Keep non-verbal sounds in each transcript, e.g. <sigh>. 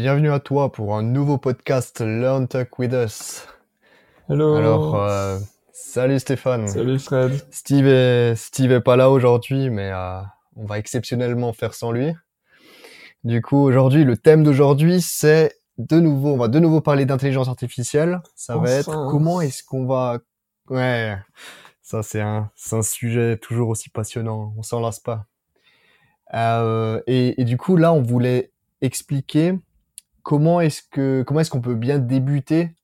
bienvenue à toi pour un nouveau podcast Learn Talk with Us. Hello. Alors, euh, salut Stéphane. Salut Fred. Steve est, Steve est pas là aujourd'hui, mais euh, on va exceptionnellement faire sans lui. Du coup, aujourd'hui, le thème d'aujourd'hui, c'est de nouveau, on va de nouveau parler d'intelligence artificielle. Ça va être comment est-ce qu'on va, ouais, ça c'est un, un sujet toujours aussi passionnant. On s'en lasse pas. Euh, et, et du coup, là, on voulait expliquer comment est-ce que, comment est-ce qu'on peut bien débuter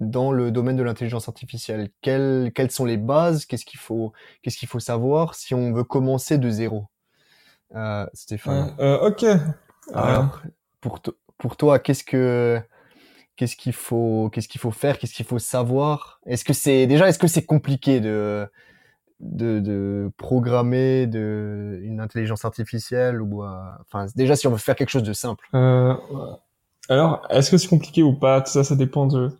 dans le domaine de l'intelligence artificielle? Quelles, quelles sont les bases? Qu'est-ce qu'il faut, qu'est-ce qu'il faut savoir si on veut commencer de zéro? Euh, Stéphane. Euh, ok. Alors, pour, to- pour toi, qu'est-ce que qu'est-ce qu'il faut qu'est-ce qu'il faut faire, qu'est-ce qu'il faut savoir? Est-ce que c'est déjà est-ce que c'est compliqué de de, de programmer de une intelligence artificielle ou euh, enfin déjà si on veut faire quelque chose de simple. Euh. Alors, est-ce que c'est compliqué ou pas? Tout ça, ça dépend de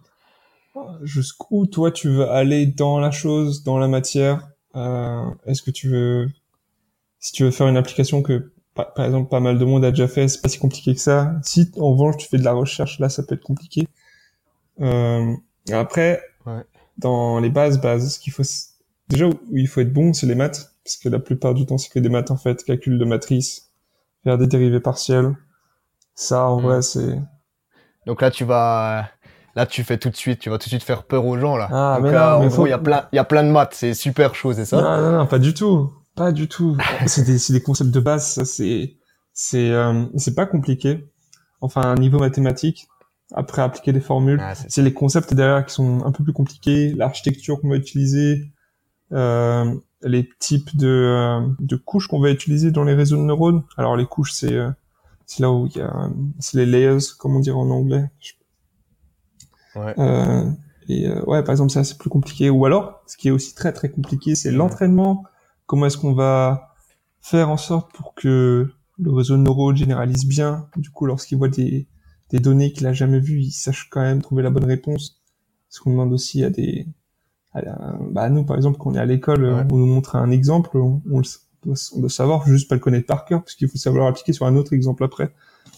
jusqu'où toi tu veux aller dans la chose, dans la matière. Euh, est-ce que tu veux, si tu veux faire une application que par exemple pas mal de monde a déjà fait, c'est pas si compliqué que ça. Si en revanche tu fais de la recherche, là ça peut être compliqué. Euh, après, Ouais. dans les bases, bases, ce qu'il faut déjà où il faut être bon, c'est les maths, parce que la plupart du temps c'est que des maths en fait, calcul de matrice, faire des dérivés partiels. Ça, en Mm. vrai, c'est Donc là tu vas là tu fais tout de suite, tu vas tout de suite faire peur aux gens là. Ah, Donc, mais euh, non, en mais gros, faut- il y a plein il y a plein de maths, c'est super chaud, c'est ça? Non, non, non, pas du tout, pas du tout. <laughs> c'est des, concepts de base, ça c'est, c'est, euh, c'est pas compliqué. Enfin, niveau mathématique. Après, appliquer des formules. Ah, c'est- les concepts derrière qui sont un peu plus compliqués, l'architecture qu'on va utiliser, euh, les types de, euh, de couches qu'on va utiliser dans les réseaux de neurones. Alors les couches, c'est euh, c'est là où il y a, c'est les layers, comme on dirait en anglais. Ouais. Euh, et euh, ouais, par exemple, ça c'est plus compliqué. Ou alors, ce qui est aussi très très compliqué, c'est l'entraînement. Comment est-ce qu'on va faire en sorte pour que le réseau de neurones généralise bien? Du coup, lorsqu'il voit des, des données qu'il a jamais vues, il sache quand même trouver la bonne réponse. Parce qu'on demande aussi à des, à, la- bah, nous, par exemple, quand on est à l'école, Ouais. on nous montre un exemple, on, on, le on doit, savoir, juste pas le connaître par cœur, parce qu'il faut savoir l'appliquer sur un autre exemple après.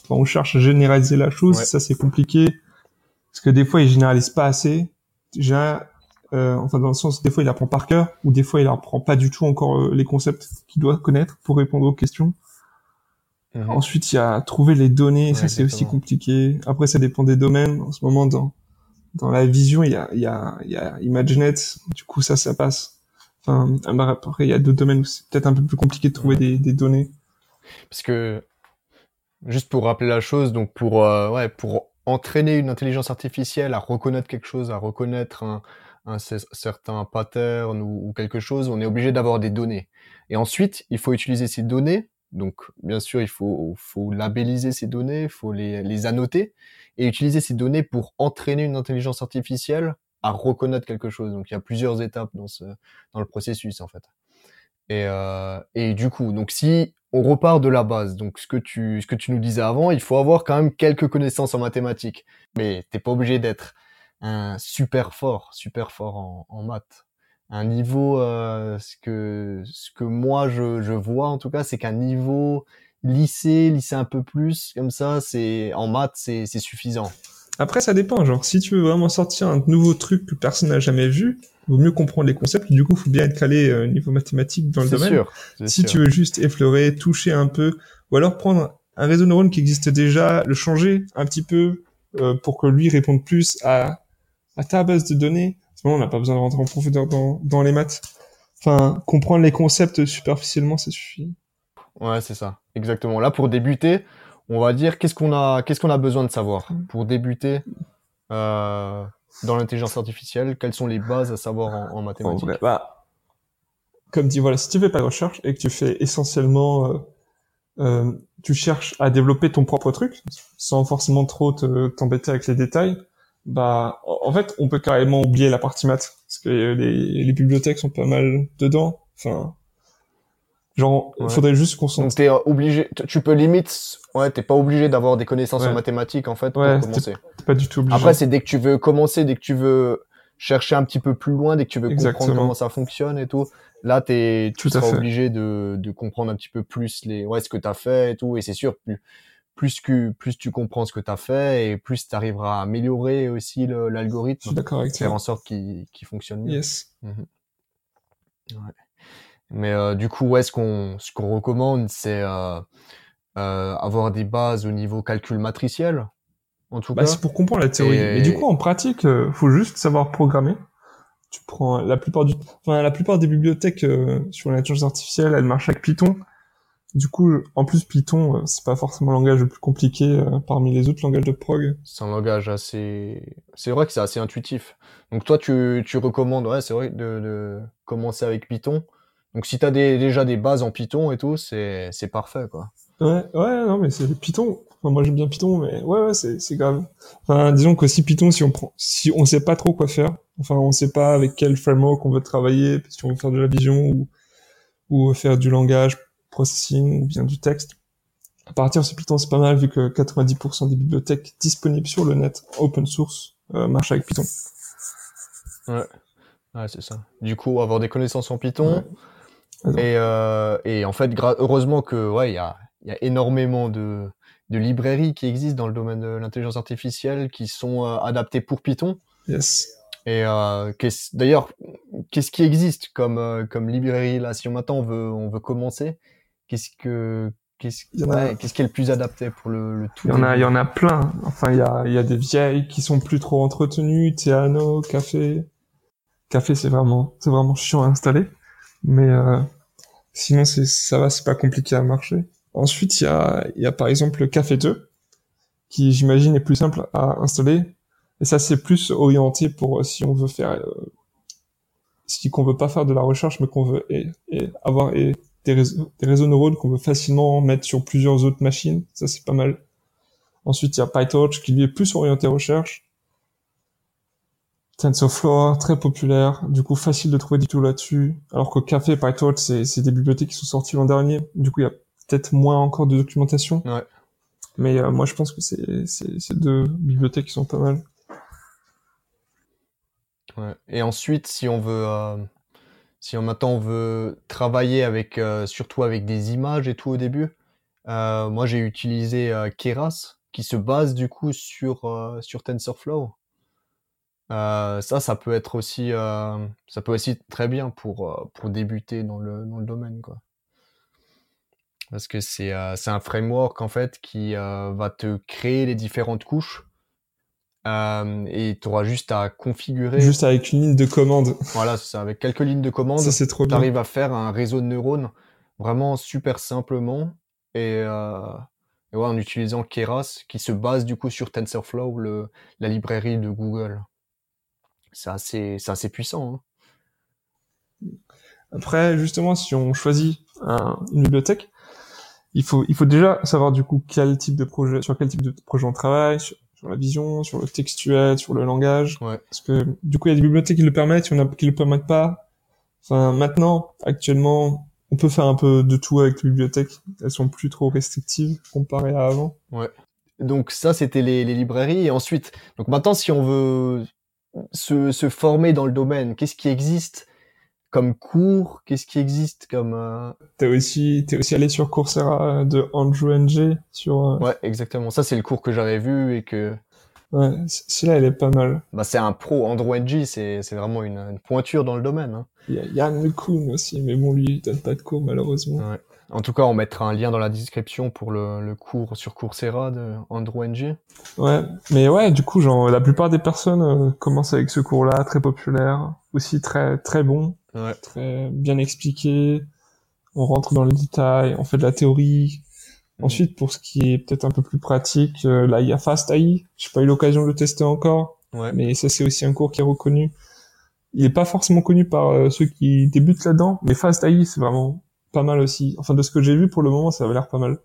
Quand on cherche à généraliser la chose, Ouais. ça c'est compliqué, parce que des fois, il généralise pas assez. Déjà, euh, enfin dans le sens, des fois, il apprend par cœur, ou des fois, il apprend pas du tout encore euh, les concepts qu'il doit connaître pour répondre aux questions. Mhm. Ensuite, il y a trouver les données, ça c'est aussi compliqué. Après, ça dépend des domaines. En ce moment, dans dans la vision, il y a il y a il y a ImageNet. Du coup, ça ça passe. Enfin, après, il y a d'autres domaines où c'est peut-être un peu plus compliqué de trouver des, données. Parce que, juste pour rappeler la chose, donc pour, euh, ouais, pour entraîner une intelligence artificielle à reconnaître quelque chose, à reconnaître un, un cer- certain pattern ou, ou quelque chose, on est obligé d'avoir des données. Et ensuite, il faut utiliser ces données. Donc, bien sûr, il faut, faut labelliser ces données, il faut les, les annoter et utiliser ces données pour entraîner une intelligence artificielle à reconnaître quelque chose. Donc, il y a plusieurs étapes dans ce, dans le processus, en fait. Et, euh, et du coup, donc si on repart de la base, donc ce que tu ce que tu nous disais avant, il faut avoir quand même quelques connaissances en mathématiques, mais t'es pas obligé d'être un super fort, super fort en, en maths. Un niveau, euh, ce que ce que moi je, je vois en tout cas, c'est qu'un niveau lycée, lycée un peu plus, comme ça, c'est en maths, c'est c'est suffisant. Après, ça dépend. Genre, si tu veux vraiment sortir un nouveau truc que personne n'a jamais vu, vaut mieux comprendre les concepts. Du coup, faut bien être calé euh, niveau mathématique dans le domaine. sûr. Si sûr. tu veux juste effleurer, toucher un peu, ou alors prendre un réseau de neurones qui existe déjà, le changer un petit peu euh, pour que lui réponde plus à, à ta base de données. Moment, on n'a pas besoin de rentrer en profondeur dans, dans les maths. Enfin, comprendre les concepts superficiellement, ça suffit. Ouais, c'est ça. Exactement. Là, pour débuter, on va dire qu'est-ce qu'on a, qu'est-ce qu'on a besoin de savoir pour débuter euh, dans l'intelligence artificielle? Quelles sont les bases à savoir en, en En mathématiques? vrai, bah, comme dit, voilà, si tu fais pas de recherche et que tu fais essentiellement, euh, euh, tu cherches à développer ton propre truc, sans forcément trop te- t'embêter avec les détails, bah, en en fait, on peut carrément oublier la partie maths, parce que les, les bibliothèques sont pas mal dedans. Enfin, genre, il Ouais. faudrait juste qu'on s'en Donc t'es euh, obligé, tu- peux limite, ouais, t'es pas obligé d'avoir des connaissances Ouais. en mathématiques en fait Ouais, pour commencer. t'es pas du tout obligé. Après, c'est dès que tu veux commencer, dès que tu veux chercher un petit peu plus loin, dès que tu veux comprendre comment ça fonctionne et tout, là, t'es, tu Tout seras fait. obligé de, de comprendre un petit peu plus les, ouais, ce que t'as fait et tout. Et c'est sûr, plus, plus que plus tu comprends ce que tu as fait et plus tu arriveras à améliorer aussi l'algorithme, d'accord avec faire en sorte qu'il qu'il fonctionne mieux. Yes. Mhm. Ouais. Mais euh, du coup, ouais, ce qu'on ce qu'on recommande, c'est euh, euh, avoir des bases au niveau calcul matriciel, en tout Bah, cas. c'est pour comprendre la théorie. Et- Mais du coup, en pratique, euh, faut juste savoir programmer. Tu prends la plupart du, enfin, la plupart des bibliothèques euh, sur l'intelligence artificielle, elles marchent avec Python. Du coup, en plus, Python, euh, c'est pas forcément le langage le plus compliqué parmi les autres langages de prog. C'est un langage assez. C'est vrai que c'est assez intuitif. Donc toi, tu, tu recommandes, ouais, c'est vrai, de, de commencer avec Python. Donc si t'as des, déjà des bases en Python et tout, c'est parfait, quoi. Ouais, ouais, non, mais c'est Python. Enfin, moi, j'aime bien Python, mais ouais, ouais, c'est, c'est grave. Enfin, disons que si Python, si on prend, si on sait pas trop quoi faire, enfin, on sait pas avec quel framework on veut travailler, si on veut faire de la vision ou, ou faire du langage, processing ou bien du texte. À partir de ce Python, c'est pas mal vu que 90% des bibliothèques disponibles sur le net, open source, euh, marchent avec Python. Ouais, c'est ça. Du coup, avoir des connaissances en Python. Ouais. Et, euh, et en fait, heureusement que ouais, il y a, y a énormément de, de librairies qui existent dans le domaine de l'intelligence artificielle qui sont euh, adaptées pour Python. Yes. Et euh, qu'est-ce- d'ailleurs, qu'est-ce qui existe comme euh, comme librairie là Si on maintenant on veut on veut commencer, qu'est-ce que qu'est-ce a- qui est le plus adapté pour le, le tout Il y en a, il y en a plein. Enfin, il y a, il y a des vieilles qui sont plus trop entretenues, Theano, Café. Café, c'est vraiment, c'est vraiment chiant à installer. Mais, euh, sinon, c'est, ça va, c'est pas compliqué à marcher. Ensuite, il y a, y a par exemple le Café 2, qui, j'imagine, est plus simple à installer. Et ça, c'est plus orienté pour euh, si on veut faire, euh, si qu'on veut pas faire de la recherche, mais qu'on veut et, avoir des réseaux, des réseaux neuronaux qu'on veut facilement mettre sur plusieurs autres machines. Ça, c'est pas mal. Ensuite, il y a PyTorch qui lui est plus orienté recherche. TensorFlow, très populaire, du coup facile de trouver du tout là-dessus. Alors que Café et PyTorch, c'est, c'est des bibliothèques qui sont sorties l'an dernier. Du coup, il y a peut-être moins encore de documentation. Ouais. Mais euh, moi, je pense que c'est, c'est, c'est deux bibliothèques qui sont pas mal. Ouais. Et ensuite, si on veut, euh, si on maintenant on veut travailler avec, euh, surtout avec des images et tout au début, moi j'ai utilisé Keras, qui se base du coup sur sur TensorFlow. Euh, ça, ça peut être aussi, euh, ça peut aussi être très bien pour euh, pour débuter dans le dans le domaine, quoi. Parce que c'est euh, un framework en fait qui euh, va te créer les différentes couches. Euh, et tu auras juste à configurer Juste avec une ligne de commande. voilà, c'est ça. Avec quelques lignes de commande, Ça, c'est trop tu bien. arrives à faire un réseau de neurones vraiment super simplement et, et ouais, en utilisant Keras qui se base du coup sur TensorFlow, le, la librairie de Google. C'est assez, c'est assez puissant. Hein. Après, justement, si on choisit un- une bibliothèque, il faut, il faut déjà savoir du coup quel type de projet, sur quel type de projet on travaille, sur, sur la vision, sur le textuel, sur le langage. Ouais. Parce que du coup, il y a des bibliothèques qui le permettent, il y en a qui le permettent pas. Enfin, maintenant, actuellement, on peut faire un peu de tout avec les bibliothèques. Elles sont plus trop restrictives comparées à avant. Donc ça, c'était les, les librairies. Et ensuite, donc maintenant, si on veut se, se former dans le domaine, qu'est-ce qui existe comme cours? Qu'est-ce qui existe comme... euh, T'es aussi, t'es aussi allé sur Coursera de Andrew Ng sur, euh, Ouais, exactement. Ça, c'est le cours que j'avais vu et que... ouais, celui-là, elle est pas mal. Bah, c'est un pro. Andrew NG, c'est c'est vraiment une, une pointure dans le domaine. Hein. Il y a Yann aussi, mais bon, lui, il donne pas de cours, malheureusement. Ouais. En tout cas, on mettra un lien dans la description pour le, le cours sur Coursera de Andrew NG. Ouais, mais ouais, du coup, genre, la plupart des personnes euh, commencent avec ce cours-là, très populaire, aussi très très bon, Ouais. très bien expliqué. On rentre dans les détails, on fait de la théorie. Ensuite, pour ce qui est peut-être un peu plus pratique, euh, là, il y a Fast AI. J'ai pas eu l'occasion de le tester encore, Ouais. mais ça, c'est aussi un cours qui est reconnu. Il est pas forcément connu par euh, ceux qui débutent là-dedans, mais Fast AI, c'est vraiment pas mal aussi. Enfin, de ce que j'ai vu pour le moment, ça avait l'air pas mal.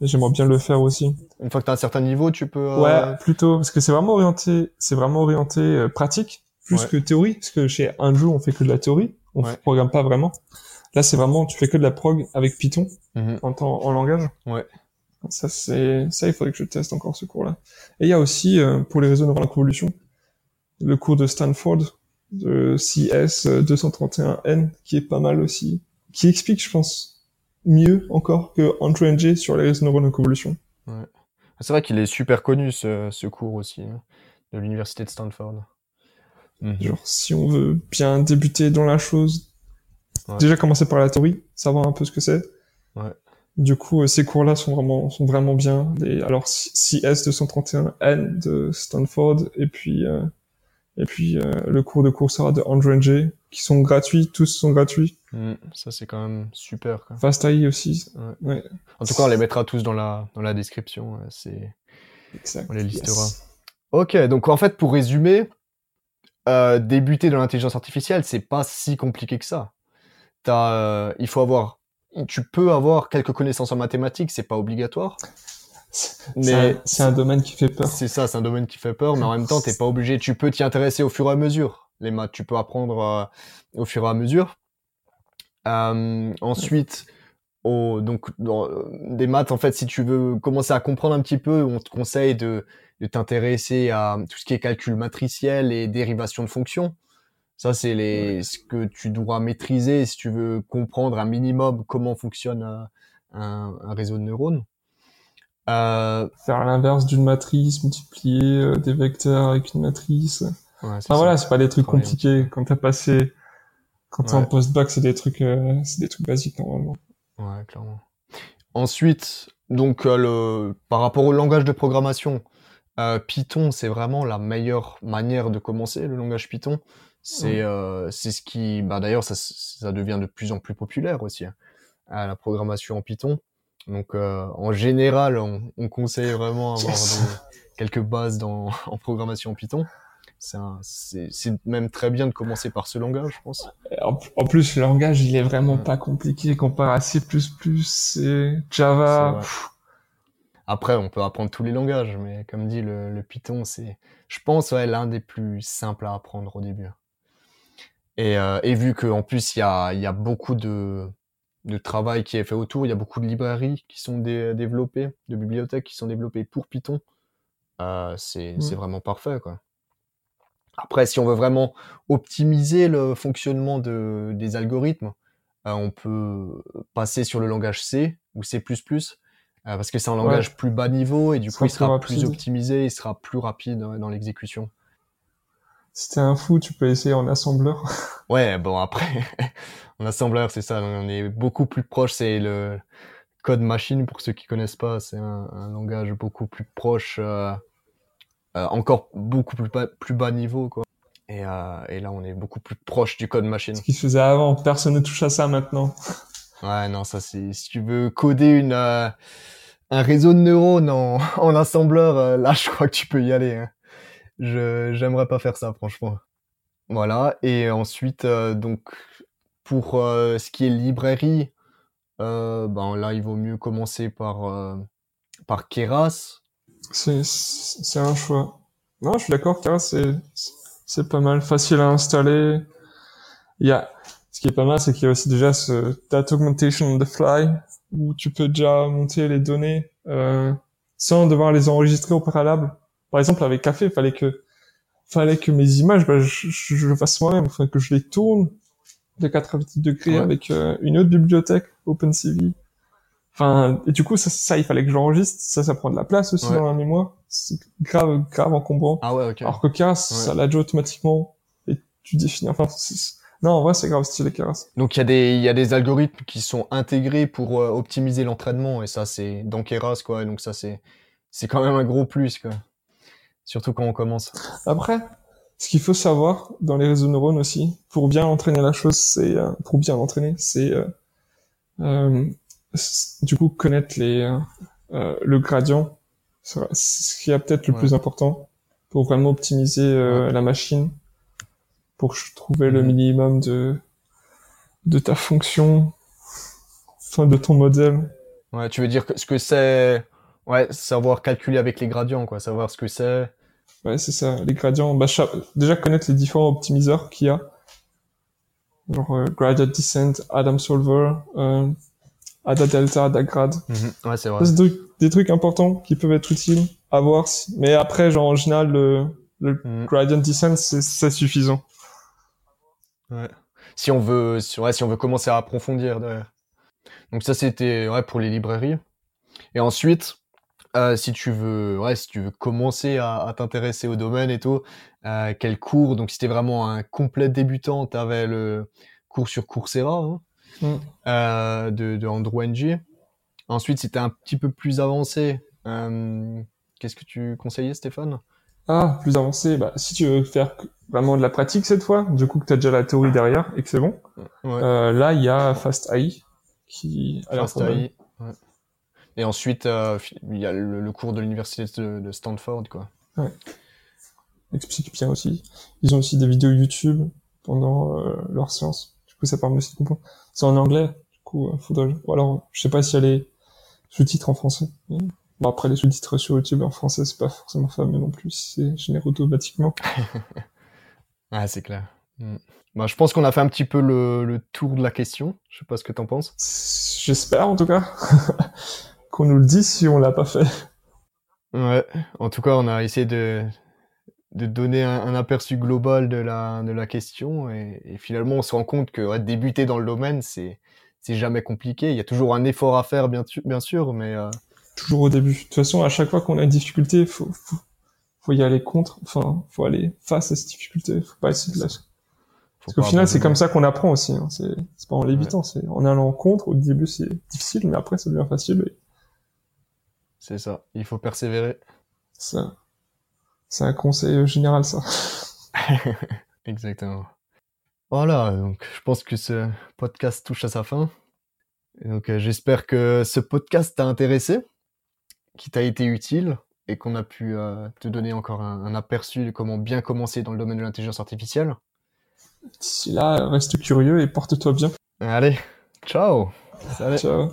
Et J'aimerais bien le faire aussi. Une fois que tu as un certain niveau, tu peux... euh, Ouais, plutôt parce que c'est vraiment orienté, c'est vraiment orienté euh, pratique plus Ouais. que théorie. Parce que chez Andrew, on fait que de la théorie, on Ouais. programme pas vraiment. Là, c'est vraiment, tu fais que de la prog avec Python mhm. en temps, en langage. Ouais. Ça, c'est, ça, il faudrait que je teste encore ce cours-là. Et il y a aussi, euh, pour les réseaux neuronales en convolution, le cours de Stanford, de CS 231N, qui est pas mal aussi, qui explique, je pense, mieux encore que Andrew Ng sur les réseaux neuronales en convolution. C'est vrai qu'il est super connu ce, ce cours aussi hein, de l'université de Stanford. Mhm. Genre, si on veut bien débuter dans la chose, déjà commencer par la théorie, savoir un peu ce que c'est. Ouais. Du coup, euh, ces cours-là sont vraiment, sont vraiment bien. Les, alors, CS 231N de Stanford, et puis, euh, et puis euh, le cours de Coursera de Andrew Ng, qui sont gratuits, tous sont gratuits. Mm, ça, c'est quand même super. Quoi. FastAI aussi. Ouais. En tout cas, on les mettra tous dans la, dans la description. C'est, on les listera. Ok, donc en fait, pour résumer, euh, débuter dans l'intelligence artificielle, c'est pas si compliqué que ça. T'as, euh, il faut avoir, tu peux avoir quelques connaissances en mathématiques, c'est pas obligatoire. Mais c'est un, domaine qui fait peur. C'est ça, c'est un domaine qui fait peur, mais en même temps, t'es pas obligé. Tu peux t'y intéresser au fur et à mesure. Les maths, tu peux apprendre euh, au fur et à mesure. Euh, ensuite, au, donc dans, des maths, en fait, si tu veux commencer à comprendre un petit peu, on te conseille de, de t'intéresser à tout ce qui est calcul matriciel et dérivation de fonctions. Ça, c'est les ce que tu dois maîtriser si tu veux comprendre un minimum comment fonctionne un, un, un réseau de neurones. Euh... Faire l'inverse d'une matrice, multiplier euh, des vecteurs avec une matrice. Ouais, enfin voilà, c'est pas des trucs compliqués. Quand t'as passé, quand t'es en post-bac, c'est des trucs, euh, c'est des trucs basiques normalement. Ouais, clairement. Ensuite, donc euh, le, par rapport au langage de programmation, euh, Python, c'est vraiment la meilleure manière de commencer le langage Python. C'est c'est ce qui, bah d'ailleurs, ça, ça devient de plus en plus populaire aussi, hein, la programmation en Python. Donc, euh, en général, on, on conseille vraiment <laughs> avoir quelques bases dans, <laughs> en programmation Python. C'est même très bien de commencer par ce langage, je pense. En, en plus, le langage, il est vraiment pas compliqué comparé à C++, et Java. Après, on peut apprendre tous les langages, mais comme dit le, le Python, c'est, je pense, ouais, l'un des plus simples à apprendre au début. Et, euh, et vu qu'en plus, il y a, y a beaucoup de, de travail qui est fait autour, il y a beaucoup de librairies qui sont dé développées, de bibliothèques qui sont développées pour Python, euh, c'est mmh. vraiment parfait, quoi. Après, si on veut vraiment optimiser le fonctionnement de, des algorithmes, euh, on peut passer sur le langage C ou C++, euh, parce que c'est un langage plus bas niveau et du coup il sera plus, optimisé, il sera plus rapide dans l'exécution. Si t'es un fou, tu peux essayer en assembleur. <laughs> ouais, bon après, <laughs> en assembleur c'est ça, on est beaucoup plus proche, c'est le code machine pour ceux qui connaissent pas, c'est un, un, langage beaucoup plus proche, euh, euh, encore beaucoup plus bas, plus bas niveau quoi. Et, euh, et, là on est beaucoup plus proche du code machine. Ce qui se faisait avant, personne ne touche à ça maintenant. <laughs> Ouais, non, ça c'est si tu veux coder une un réseau de neurones en, en assembleur, là je crois que tu peux y aller. Hein. Je j'aimerais pas faire ça franchement. Voilà, et ensuite euh, donc pour ce qui est librairie, ben là il vaut mieux commencer par par Keras. C'est c'est un choix. Non, je suis d'accord, Keras c'est c'est pas mal, facile à installer. Il y a ce qui est pas mal, c'est qu'il y a aussi déjà ce data augmentation on the fly, où tu peux déjà monter les données euh, sans devoir les enregistrer au préalable. Par exemple, avec Café, il fallait que fallait que mes images, bah, je, je, le fasse moi-même, enfin que je les tourne de 90 degrés avec euh, une autre bibliothèque, OpenCV. Enfin, et du coup, ça, ça il fallait que j'enregistre. Ça, ça prend de la place aussi dans la mémoire. C'est grave, grave encombrant. Ah ouais, ok. Alors que Keras, ça l'a déjà automatiquement et tu définis. Enfin, non, en vrai, c'est grave stylé Keras. Donc, il y, a des, il y a des algorithmes qui sont intégrés pour euh, optimiser l'entraînement, et ça, c'est dans Keras, quoi. Donc, ça, c'est, c'est quand même un gros plus, quoi. Surtout quand on commence. Après, ce qu'il faut savoir dans les réseaux neurones aussi, pour bien entraîner la chose, c'est, euh, pour bien l'entraîner, c'est, euh, euh, du coup, connaître les, euh, le gradient. C'est ce qui est peut-être le ouais. plus important pour vraiment optimiser ouais. la machine pour trouver le mhm. minimum de de ta fonction, enfin de ton modèle. Ouais, tu veux dire que ce que c'est, ouais, savoir calculer avec les gradients, quoi, savoir ce que c'est. Ouais, c'est ça, les gradients. Bah, déjà connaître les différents optimiseurs qu'il y a, genre euh, gradient descent, Adam Solver, euh, Ada Delta, Ada Grad. Mm -hmm. Ouais, c'est vrai. C'est des, des, trucs importants qui peuvent être utiles à voir. Mais après, genre en général, le, le mm -hmm. gradient descent, c'est suffisant. Ouais. Si on veut, si, ouais, si on veut commencer à approfondir derrière. Donc ça c'était ouais pour les librairies. Et ensuite, Euh, si tu veux, ouais, si tu veux commencer à, à t'intéresser au domaine et tout, euh, quel cours? Donc, si t'es vraiment un complet débutant, t'avais le cours sur Coursera hein, Mm. euh, de, de Andrew Ng. Ensuite, si t'es un petit peu plus avancé, euh, qu'est-ce que tu conseillais, Stéphane? Ah, plus avancé, bah, si tu veux faire vraiment de la pratique cette fois, du coup que tu as déjà la théorie derrière et que c'est bon, Ouais. euh, là, il y a Fast AI qui a l'air Fast. AI. Et ensuite, euh, il y a le, le cours de l'université de, de Stanford, quoi. explique bien aussi. Ils ont aussi des vidéos YouTube pendant euh, leur séance. Du coup, ça permet aussi de comprendre. C'est en anglais, du coup, euh, faudrait... Ou alors, je sais pas s'il y a les sous-titres en français. Bon, après, les sous-titres sur YouTube en français, c'est pas forcément fameux non plus. C'est généré automatiquement. <laughs> Ah, c'est clair. Mm. Bah, je pense qu'on a fait un petit peu le, le tour de la question. Je sais pas ce que t'en penses. J'espère, en tout cas, <laughs> qu'on nous le dise si on l'a pas fait. Ouais. En tout cas, on a essayé de, de donner un, un aperçu global de la, de la question et, et finalement, on se rend compte que ouais, débuter dans le domaine, c'est, c'est jamais compliqué. Il y a toujours un effort à faire, bien, bien sûr, mais euh, Toujours au début. De toute façon, à chaque fois qu'on a une difficulté, faut, faut, faut y aller contre. Enfin, faut aller face à cette difficulté. Faut pas essayer de la... faut Parce qu'au final, c'est comme ça qu'on apprend aussi. Hein. C'est pas en l'évitant, c'est en allant contre. Au début, c'est difficile, mais après, ça devient facile. Et C'est ça. Il faut persévérer. ça, c'est un conseil euh, général, ça. <laughs> <laughs> Exactement. Voilà, donc je pense que ce podcast touche à sa fin. Et donc euh, j'espère que ce podcast t'a intéressé, qu'il t'a été utile et qu'on a pu euh, te donner encore un, un aperçu de comment bien commencer dans le domaine de l'intelligence artificielle. D'ici là, reste curieux et porte-toi bien. Allez, ciao Salut Ciao.